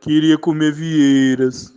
Queria comer vieiras.